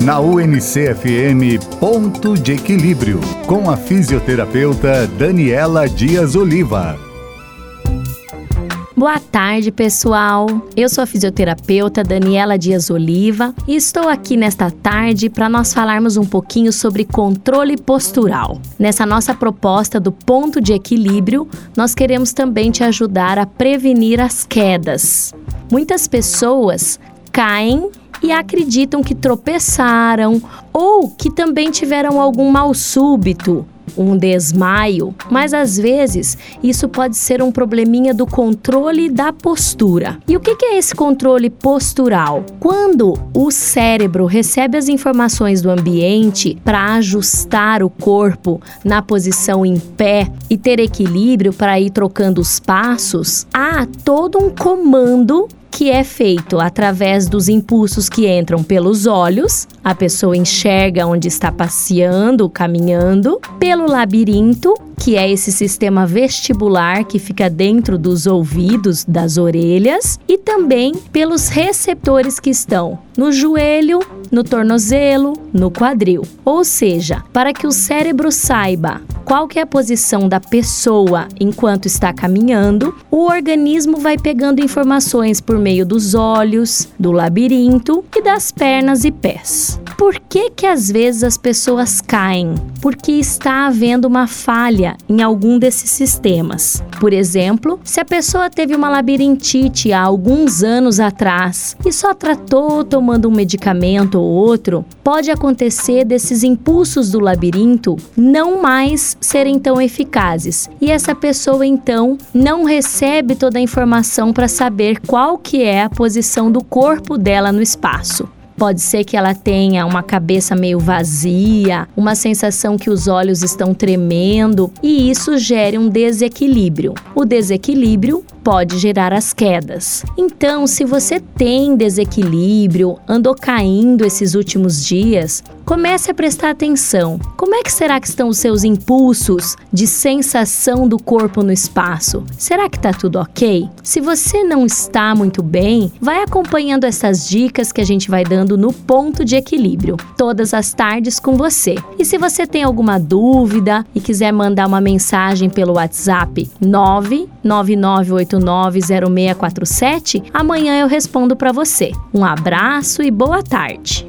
Na UNCFM Ponto de Equilíbrio, com a fisioterapeuta Daniela Dias Oliva. Boa tarde, pessoal. Eu sou a fisioterapeuta Daniela Dias Oliva e estou aqui nesta tarde para nós falarmos um pouquinho sobre controle postural. Nessa nossa proposta do ponto de equilíbrio, nós queremos também te ajudar a prevenir as quedas. Muitas pessoas caem e acreditam que tropeçaram ou que também tiveram algum mal súbito um desmaio, mas às vezes isso pode ser um probleminha do controle da postura. E o que é esse controle postural? Quando o cérebro recebe as informações do ambiente para ajustar o corpo na posição em pé e ter equilíbrio para ir trocando os passos, há todo um comando que é feito através dos impulsos que entram pelos olhos, a pessoa enxerga onde está passeando, caminhando, pelo labirinto, que é esse sistema vestibular que fica dentro dos ouvidos, das orelhas, e também pelos receptores que estão no joelho, no tornozelo, no quadril. Ou seja, para que o cérebro saiba qual que é a posição da pessoa enquanto está caminhando, o organismo vai pegando informações por meio dos olhos, do labirinto e das pernas e pés. Por que que às vezes as pessoas caem? Porque está havendo uma falha em algum desses sistemas. Por exemplo, se a pessoa teve uma labirintite há alguns anos atrás e só tratou tomando um medicamento ou outro, pode acontecer desses impulsos do labirinto não mais serem tão eficazes e essa pessoa então não recebe toda a informação para saber qual que é a posição do corpo dela no espaço. Pode ser que ela tenha uma cabeça meio vazia, uma sensação que os olhos estão tremendo e isso gere um desequilíbrio. O desequilíbrio pode gerar as quedas. Então, se você tem desequilíbrio, andou caindo esses últimos dias, comece a prestar atenção. Como é que será que estão os seus impulsos de sensação do corpo no espaço? Será que está tudo ok? Se você não está muito bem, vai acompanhando essas dicas que a gente vai dando no ponto de equilíbrio, todas as tardes com você. E se você tem alguma dúvida e quiser mandar uma mensagem pelo WhatsApp 999890647, amanhã eu respondo para você. Um abraço e boa tarde.